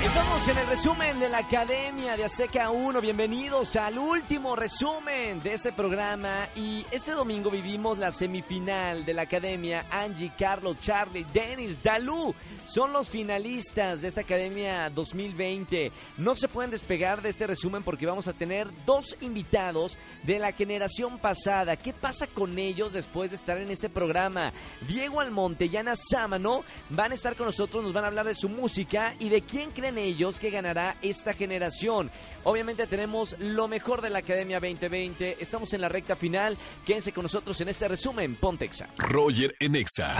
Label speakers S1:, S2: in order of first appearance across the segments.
S1: Estamos en el resumen de la Academia de Azteca 1. Bienvenidos al último resumen de este programa. Y este domingo vivimos la semifinal de la Academia. Angie, Carlos, Charlie, Dennis, Dalú son los finalistas de esta Academia 2020. No se pueden despegar de este resumen porque vamos a tener dos invitados de la generación pasada. ¿Qué pasa con ellos después de estar en este programa? Diego Almonte y Ana Sámano van a estar con nosotros, nos van a hablar de su música y de quién creen ellos que ganará esta generación. Obviamente tenemos lo mejor de la Academia 2020. Estamos en la recta final. Quédense con nosotros en este resumen. Pontexa.
S2: Roger en Exa.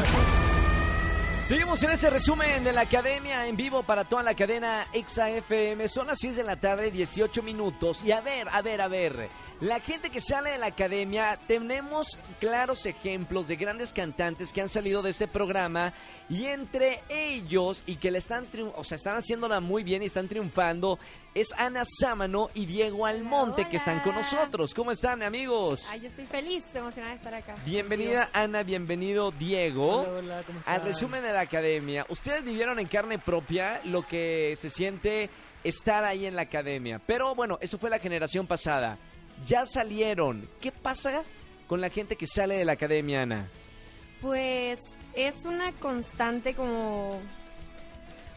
S1: Seguimos en este resumen de la Academia en vivo para toda la cadena Exa FM. Son las 6 de la tarde, 18 minutos. Y a ver, a ver, a ver. La gente que sale de la Academia, tenemos claros ejemplos de grandes cantantes que han salido de este programa. Y entre ellos, y que le están, o sea, están haciéndola muy bien y están triunfando, es Ana Sámano y Diego Almonte que están con nosotros. ¿Cómo están, amigos?
S3: Ay, yo estoy feliz, emocionada de estar acá.
S1: Bienvenida, Ana, bienvenido, Diego.
S4: Hola, hola, ¿cómo están?
S1: Al resumen de la academia, ustedes vivieron en carne propia lo que se siente estar ahí en la academia. Pero bueno, eso fue la generación pasada. Ya salieron. ¿Qué pasa con la gente que sale de la academia, Ana?
S3: Pues es una constante como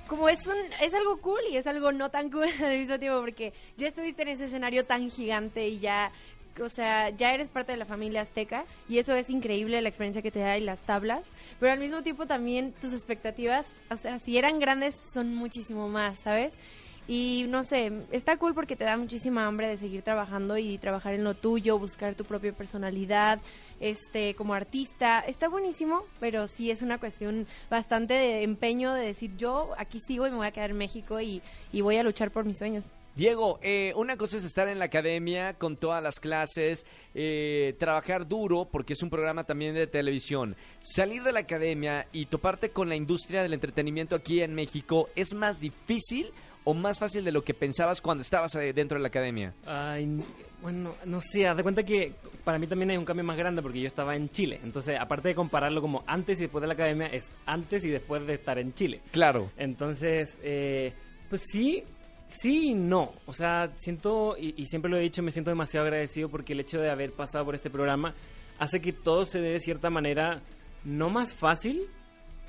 S3: como es un, es algo cool y es algo no tan cool al mismo tiempo porque ya estuviste en ese escenario tan gigante y ya o sea, ya eres parte de la familia azteca y eso es increíble la experiencia que te da y las tablas, pero al mismo tiempo también tus expectativas, o sea, si eran grandes son muchísimo más, ¿sabes? Y no sé, está cool porque te da muchísima hambre de seguir trabajando y trabajar en lo tuyo, buscar tu propia personalidad, este, como artista. Está buenísimo, pero sí es una cuestión bastante de empeño de decir yo aquí sigo y me voy a quedar en México y, y voy a luchar por mis sueños.
S1: Diego, eh, una cosa es estar en la academia con todas las clases, eh, trabajar duro, porque es un programa también de televisión. Salir de la academia y toparte con la industria del entretenimiento aquí en México, ¿es más difícil o más fácil de lo que pensabas cuando estabas eh, dentro de la academia?
S4: Ay, bueno, no sé, haz de cuenta que para mí también hay un cambio más grande porque yo estaba en Chile. Entonces, aparte de compararlo como antes y después de la academia, es antes y después de estar en Chile.
S1: Claro.
S4: Entonces, eh, pues sí, sí y no. O sea, siento, y, y siempre lo he dicho, me siento demasiado agradecido porque el hecho de haber pasado por este programa hace que todo se dé de cierta manera no más fácil,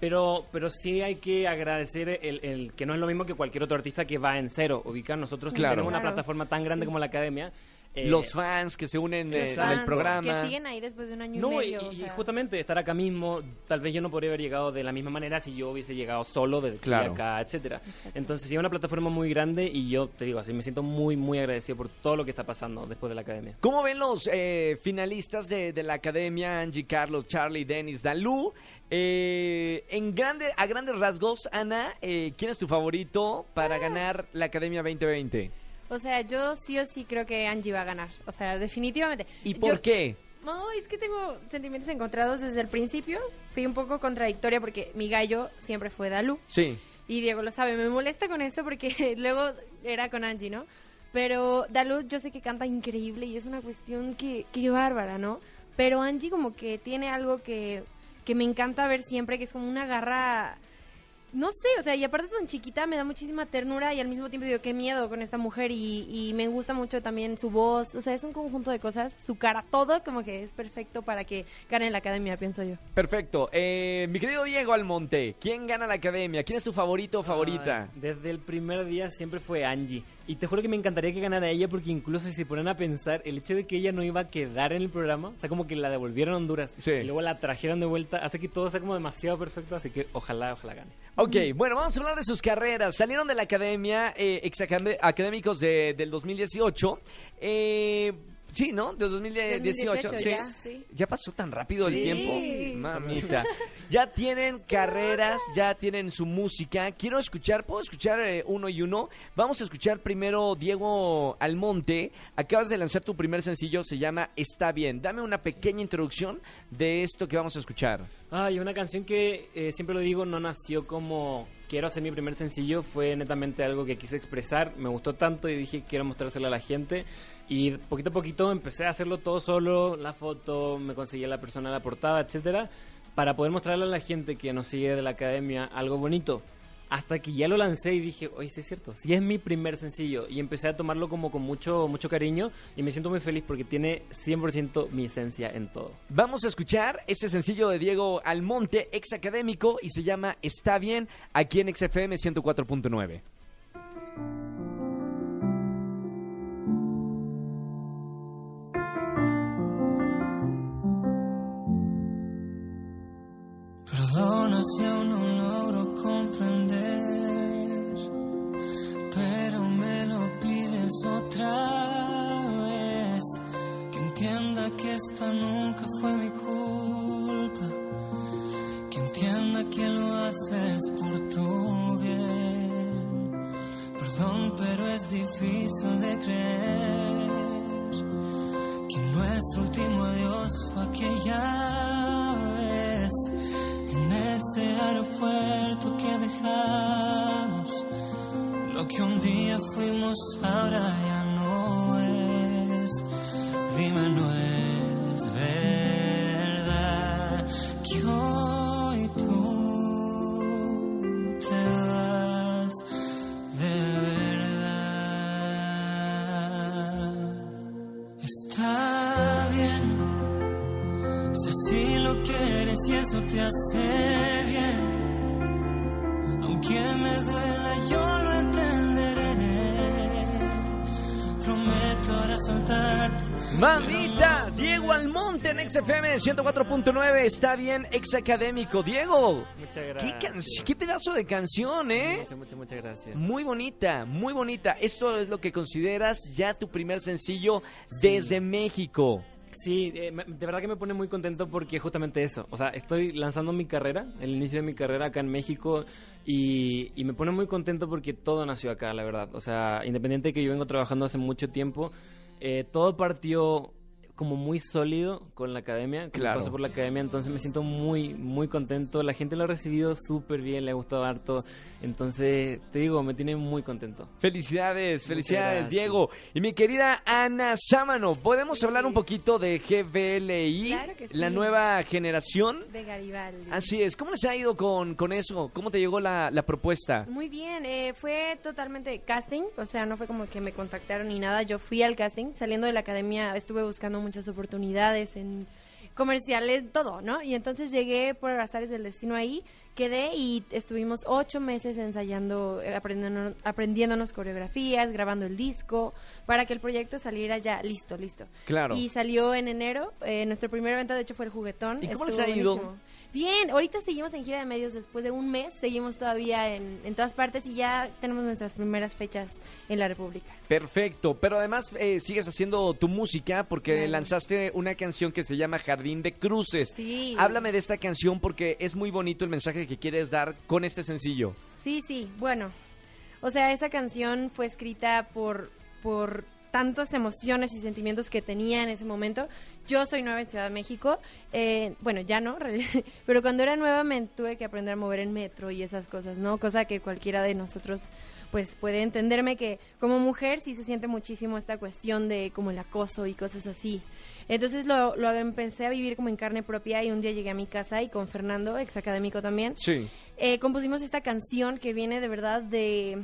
S4: pero, pero sí hay que agradecer el, el que no es lo mismo que cualquier otro artista que va en cero. Ubicar nosotros que
S1: Claro.
S4: tenemos una
S3: Claro.
S4: plataforma tan grande como la academia. eh,
S1: Los fans que se unen eh,
S4: fans
S1: del
S3: Que
S1: programa.
S3: siguen ahí después de un año
S4: no,
S3: y
S4: y,
S3: medio. o
S4: y
S3: sea.
S4: justamente estar acá mismo, tal vez yo no podría haber llegado de la misma manera si yo hubiese llegado solo de Chile
S1: Claro.
S4: acá, etcétera.
S3: Exacto.
S4: Entonces, sí, es una plataforma muy grande y yo te digo así, me siento muy, muy agradecido por todo lo que está pasando después de la academia.
S1: ¿Cómo ven los eh, finalistas de, de la academia? Angie, Carlos, Charlie, Dennis, Dalú. Eh, en grande, a grandes rasgos, Ana, eh, ¿quién es tu favorito para ganar la academia 2020?
S3: O sea, yo sí o sí creo que Angie va a ganar. O sea, definitivamente.
S1: ¿Y
S3: Yo-
S1: por qué?
S3: No, es que tengo sentimientos encontrados desde el principio. Fui un poco contradictoria porque mi gallo siempre fue Dalu.
S1: Sí.
S3: Y Diego lo sabe. Me molesta con esto porque luego era con Angie, ¿no? Pero Dalu yo sé que canta increíble y es una cuestión que, que bárbara, ¿no? Pero Angie como que tiene algo que, que me encanta ver siempre, que es como una garra... No sé, o sea, y aparte tan chiquita me da muchísima ternura y al mismo tiempo digo, qué miedo con esta mujer y, y me gusta mucho también su voz, o sea, es un conjunto de cosas, su cara, todo como que es perfecto para que gane la academia, pienso yo.
S1: Perfecto. Eh, mi querido Diego Almonte, ¿quién gana la academia? ¿Quién es tu favorito o favorita?
S4: Ay, desde el primer día siempre fue Angie. Y te juro que me encantaría que ganara ella porque incluso si se ponen a pensar, el hecho de que ella no iba a quedar en el programa, o sea, como que la devolvieron a Honduras
S1: Sí.
S4: y luego la trajeron de vuelta, hace que todo sea como demasiado perfecto, así que ojalá, ojalá gane.
S1: Ok, bueno, vamos a hablar de sus carreras. Salieron de la academia, eh, exacadémicos de, del 2018. Eh, Sí, ¿no? De 2018.
S3: 2018
S1: sí.
S3: ya, sí.
S1: Ya pasó tan rápido el
S3: Sí.
S1: tiempo. Mamita. Ya tienen carreras, ya tienen su música. Quiero escuchar, ¿puedo escuchar eh, uno y uno? Vamos a escuchar primero Diego Almonte. Acabas de lanzar tu primer sencillo, se llama Está bien. Dame una pequeña introducción de esto que vamos a escuchar.
S4: Ay, una canción que eh, siempre lo digo, no nació como quiero hacer mi primer sencillo, fue netamente algo que quise expresar, me gustó tanto y dije quiero mostrárselo a la gente y poquito a poquito empecé a hacerlo todo solo, la foto, me conseguí a la persona de la portada, etcétera, para poder mostrarle a la gente que nos sigue de la academia algo bonito. Hasta que ya lo lancé y dije, oye, sí es cierto, sí es mi primer sencillo. Y empecé a tomarlo como con mucho, mucho cariño y me siento muy feliz porque tiene 100% mi esencia en todo.
S1: Vamos a escuchar este sencillo de Diego Almonte, ex académico, y se llama Está bien, aquí en XFM 104.9.
S5: Perdona si que lo haces por tu bien. Perdón, pero es difícil de creer que nuestro último adiós fue aquella vez en ese aeropuerto que dejamos. Lo que un día fuimos ahora ya no es. Dime, no es verdad Está bien, si así lo quieres y eso te hace bien. Aunque me duela, yo lo entenderé. Prometo ahora soltarte.
S1: Mamita, Diego Almonte en XFM 104.9, está bien, ex académico. Diego,
S4: Muchas
S1: ¿qué,
S4: gracias.
S1: can- qué pedazo de canción, ¿eh?
S4: Muchas, muchas, muchas gracias.
S1: Muy bonita, muy bonita. Esto es lo que consideras ya tu primer sencillo desde México.
S4: Sí, eh, de verdad que me pone muy contento porque justamente eso. O sea, estoy lanzando mi carrera, el inicio de mi carrera acá en México y, y me pone muy contento porque todo nació acá, la verdad. O sea, independiente de que yo vengo trabajando hace mucho tiempo, eh, todo partió como muy sólido con la academia, que
S1: Claro.
S4: pasó por la academia, entonces me siento muy, muy contento. La gente lo ha recibido súper bien, le ha gustado harto. Entonces, te digo, me tiene muy contento.
S1: Felicidades, felicidades. Diego. Y mi querida Ana Sámano, ¿podemos hablar un poquito de GBLI,
S3: Claro que sí.
S1: la nueva generación?
S3: De Garibaldi.
S1: Así es, ¿cómo les ha ido con, con eso? ¿Cómo te llegó la, la propuesta?
S3: Muy bien, eh, fue totalmente casting, o sea, no fue como que me contactaron ni nada, yo fui al casting, saliendo de la academia estuve buscando muchas oportunidades en comerciales, todo, ¿no? Y entonces llegué por azares del destino ahí, quedé y estuvimos ocho meses ensayando, eh, aprendiendo, aprendiéndonos coreografías, grabando el disco, para que el proyecto saliera ya listo, listo.
S1: Claro.
S3: Y salió en enero, eh, nuestro primer evento de hecho fue el juguetón.
S1: ¿Y cómo les ha ido?
S3: buenísimo. Bien, ahorita seguimos en gira de medios después de un mes, seguimos todavía en, en todas partes y ya tenemos nuestras primeras fechas en la República.
S1: Perfecto, pero además eh, sigues haciendo tu música porque lanzaste una canción que se llama Jardín de Cruces.
S3: Sí.
S1: Háblame de esta canción porque es muy bonito el mensaje que quieres dar con este sencillo.
S3: Sí, sí, bueno. O sea, esa canción fue escrita por, por tantas emociones y sentimientos que tenía en ese momento. Yo soy nueva en Ciudad de México. eh, bueno, ya no, pero cuando era nueva me tuve que aprender a mover en metro y esas cosas, ¿no? Cosa que cualquiera de nosotros pues puede entenderme que como mujer sí se siente muchísimo esta cuestión de como el acoso y cosas así. Entonces lo, lo empecé a vivir como en carne propia y un día llegué a mi casa y con Fernando, ex académico también,
S1: Sí.
S3: eh, compusimos esta canción que viene de verdad de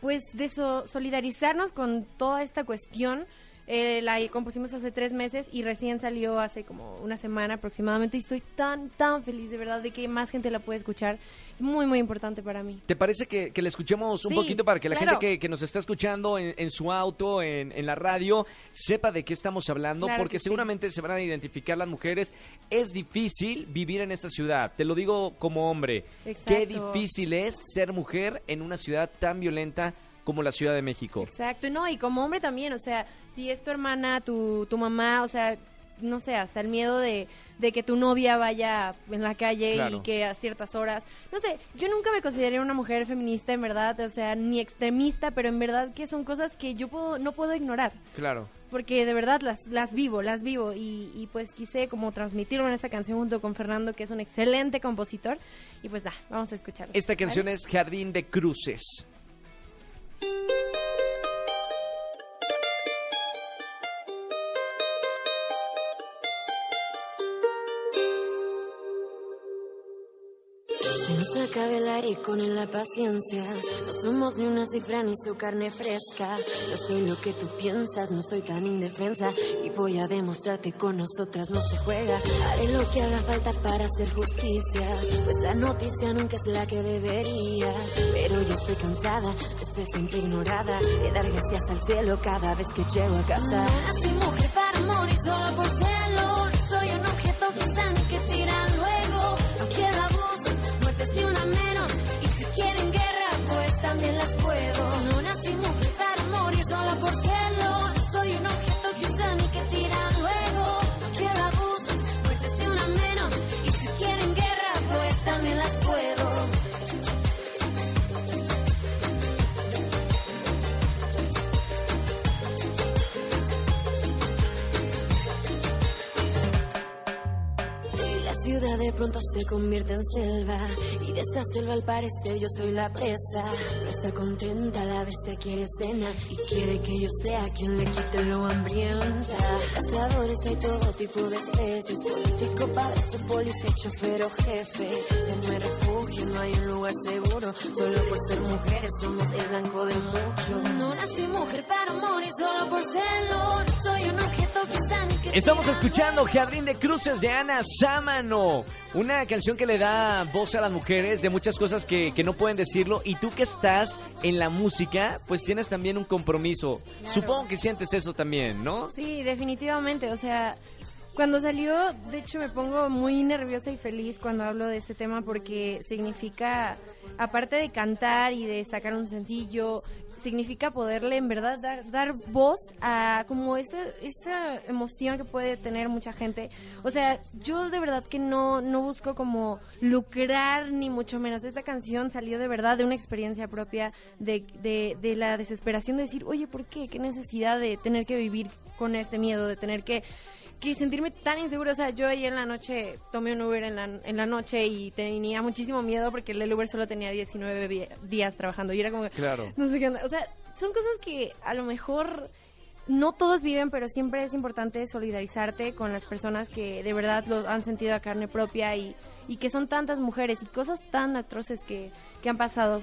S3: pues de so- solidarizarnos con toda esta cuestión Eh, la compusimos hace tres meses y recién salió hace como una semana aproximadamente y estoy tan tan feliz de verdad de que más gente la puede escuchar es muy muy importante para mí
S1: ¿Te parece que, que le escuchemos un
S3: Sí,
S1: poquito para que la
S3: claro.
S1: gente que, que nos está escuchando en, en su auto, en, en la radio, sepa de qué estamos hablando?
S3: Claro
S1: porque
S3: sí.
S1: seguramente se van a identificar las mujeres. Es difícil vivir en esta ciudad, te lo digo como hombre. Qué
S3: Exacto.
S1: difícil es ser mujer en una ciudad tan violenta como la Ciudad de México.
S3: Exacto, no, y como hombre también, o sea, si es tu hermana, tu, tu mamá, o sea, no sé, hasta el miedo de, de que tu novia vaya en la calle
S1: Claro.
S3: y que a ciertas horas, no sé, yo nunca me consideré una mujer feminista en verdad, o sea, ni extremista, pero en verdad que son cosas que yo puedo, no puedo ignorar.
S1: Claro.
S3: Porque de verdad las, las vivo, las vivo y, y pues quise como transmitirlo en esa canción junto con Fernando, que es un excelente compositor. Y pues da, vamos a escucharlo.
S1: Esta canción es Jardín de Cruces.
S6: thank you Nos acaba el aire con la paciencia. No somos ni una cifra ni su carne fresca. Yo soy lo que tú piensas, no soy tan indefensa. Y voy a demostrarte con nosotras no se juega. Haré lo que haga falta para hacer justicia. Pues la noticia nunca es la que debería. Pero yo estoy cansada de siempre ignorada. De dar gracias al cielo cada vez que llego a casa. Así mujer para morir solo por celo. Pronto se convierte en selva. Y de esa selva al parecer yo soy la presa. No está contenta, la bestia quiere cena. Y quiere que yo sea quien le quite lo hambrienta. Cazadores hay todo tipo de especies. Político, padre, policía, chofer o jefe Denme refugio, no hay un lugar seguro. Solo por ser mujeres somos el blanco de mucho. No nací mujer para morir solo por celo Soy un objeto que que
S1: Estamos escuchando. Jardín de Cruces de Ana Sámano, una canción que le da voz a las mujeres de muchas cosas que, que no pueden decirlo y tú que estás en la música, pues tienes también un compromiso. Supongo que sientes eso también, ¿no?
S3: Sí, definitivamente. O sea, cuando salió, de hecho me pongo muy nerviosa y feliz cuando hablo de este tema porque significa, aparte de cantar y de sacar un sencillo, significa poderle en verdad dar, dar voz a como esa, esa emoción que puede tener mucha gente. O sea, yo de verdad que no, no busco como lucrar ni mucho menos. Esta canción salió de verdad de una experiencia propia de, de, de la desesperación de decir, oye, ¿por qué? ¿Qué necesidad de tener que vivir con este miedo, de tener que que sentirme tan insegura, o sea, yo ayer en la noche tomé un Uber en la, en la noche y tenía muchísimo miedo porque el del Uber solo tenía 19 vi- días trabajando y era como, que,
S1: Claro.
S3: no sé qué onda. O sea, son cosas que a lo mejor no todos viven, pero siempre es importante solidarizarte con las personas que de verdad lo han sentido a carne propia y, y que son tantas mujeres y cosas tan atroces que, que han pasado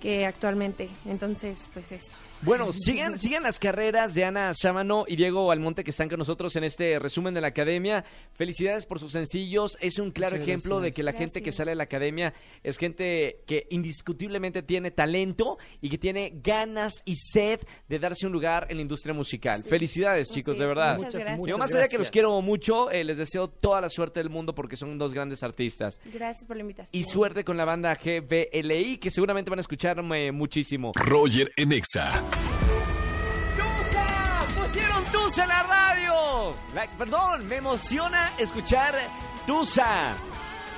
S3: que actualmente. Entonces, pues eso.
S1: Bueno, sigan, sigan las carreras de Ana Sámano y Diego Almonte que están con nosotros en este resumen de la academia. Felicidades por sus sencillos. Es un claro
S4: Muchas
S1: ejemplo de que la gente que sale de la academia es gente que indiscutiblemente tiene talento y que tiene ganas y sed de darse un lugar en la industria musical. Felicidades, chicos, de verdad.
S3: muchas gracias.
S1: Yo más allá que los quiero mucho, eh, les deseo toda la suerte del mundo porque son dos grandes artistas.
S3: Gracias por la invitación.
S1: Y suerte con la banda GBLI, que seguramente van a escucharme muchísimo.
S2: Roger en Exa.
S1: ¡Tusa! ¡Pusieron Tusa en la radio! Perdón, me emociona escuchar Tusa.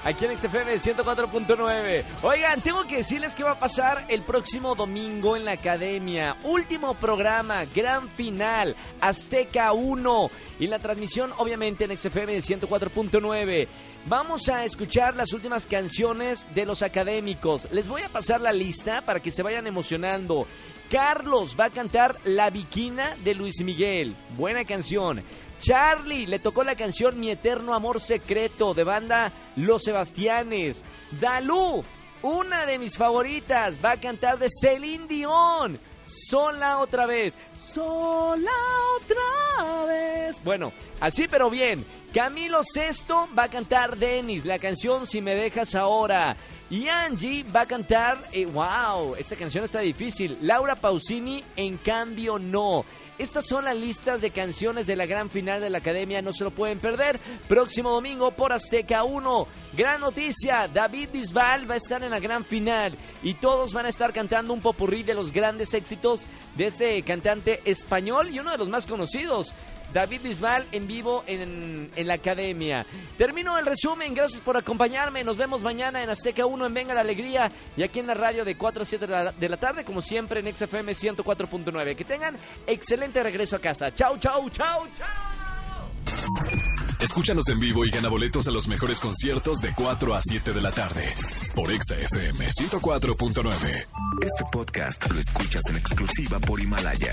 S1: Aquí en XFM 104.9. Oigan, tengo que decirles qué va a pasar el próximo domingo en la academia. Último programa, gran final, Azteca 1. Y la transmisión, obviamente, en XFM 104.9. Vamos a escuchar las últimas canciones de los académicos. Les voy a pasar la lista para que se vayan emocionando. Carlos va a cantar La Viquina de Luis Miguel. Buena canción. Charlie le tocó la canción Mi Eterno Amor Secreto de banda Los Sebastianes. Dalú, una de mis favoritas, va a cantar de Celine Dion. Sola otra vez. Sola otra vez. Bueno, así pero bien. Camilo Sesto va a cantar Denis, la canción Si me dejas ahora. Y Angie va a cantar, eh, wow, esta canción está difícil. Laura Pausini, en cambio, no. Estas son las listas de canciones de la gran final de la academia, no se lo pueden perder. Próximo domingo por Azteca 1. Gran noticia, David Bisbal va a estar en la gran final y todos van a estar cantando un popurrí de los grandes éxitos de este cantante español y uno de los más conocidos. David Bisbal en vivo en, en, la academia. Termino el resumen, gracias por acompañarme. Nos vemos mañana en Azteca 1 en Venga la Alegría y aquí en la radio de 4 a 7 de la, de la tarde, como siempre en XFM 104.9. Que tengan excelente regreso a casa. Chau, chau, chau, chau.
S2: Escúchanos en vivo y gana boletos a los mejores conciertos de 4 a 7 de la tarde por XFM 104.9.
S7: Este podcast lo escuchas en exclusiva por Himalaya.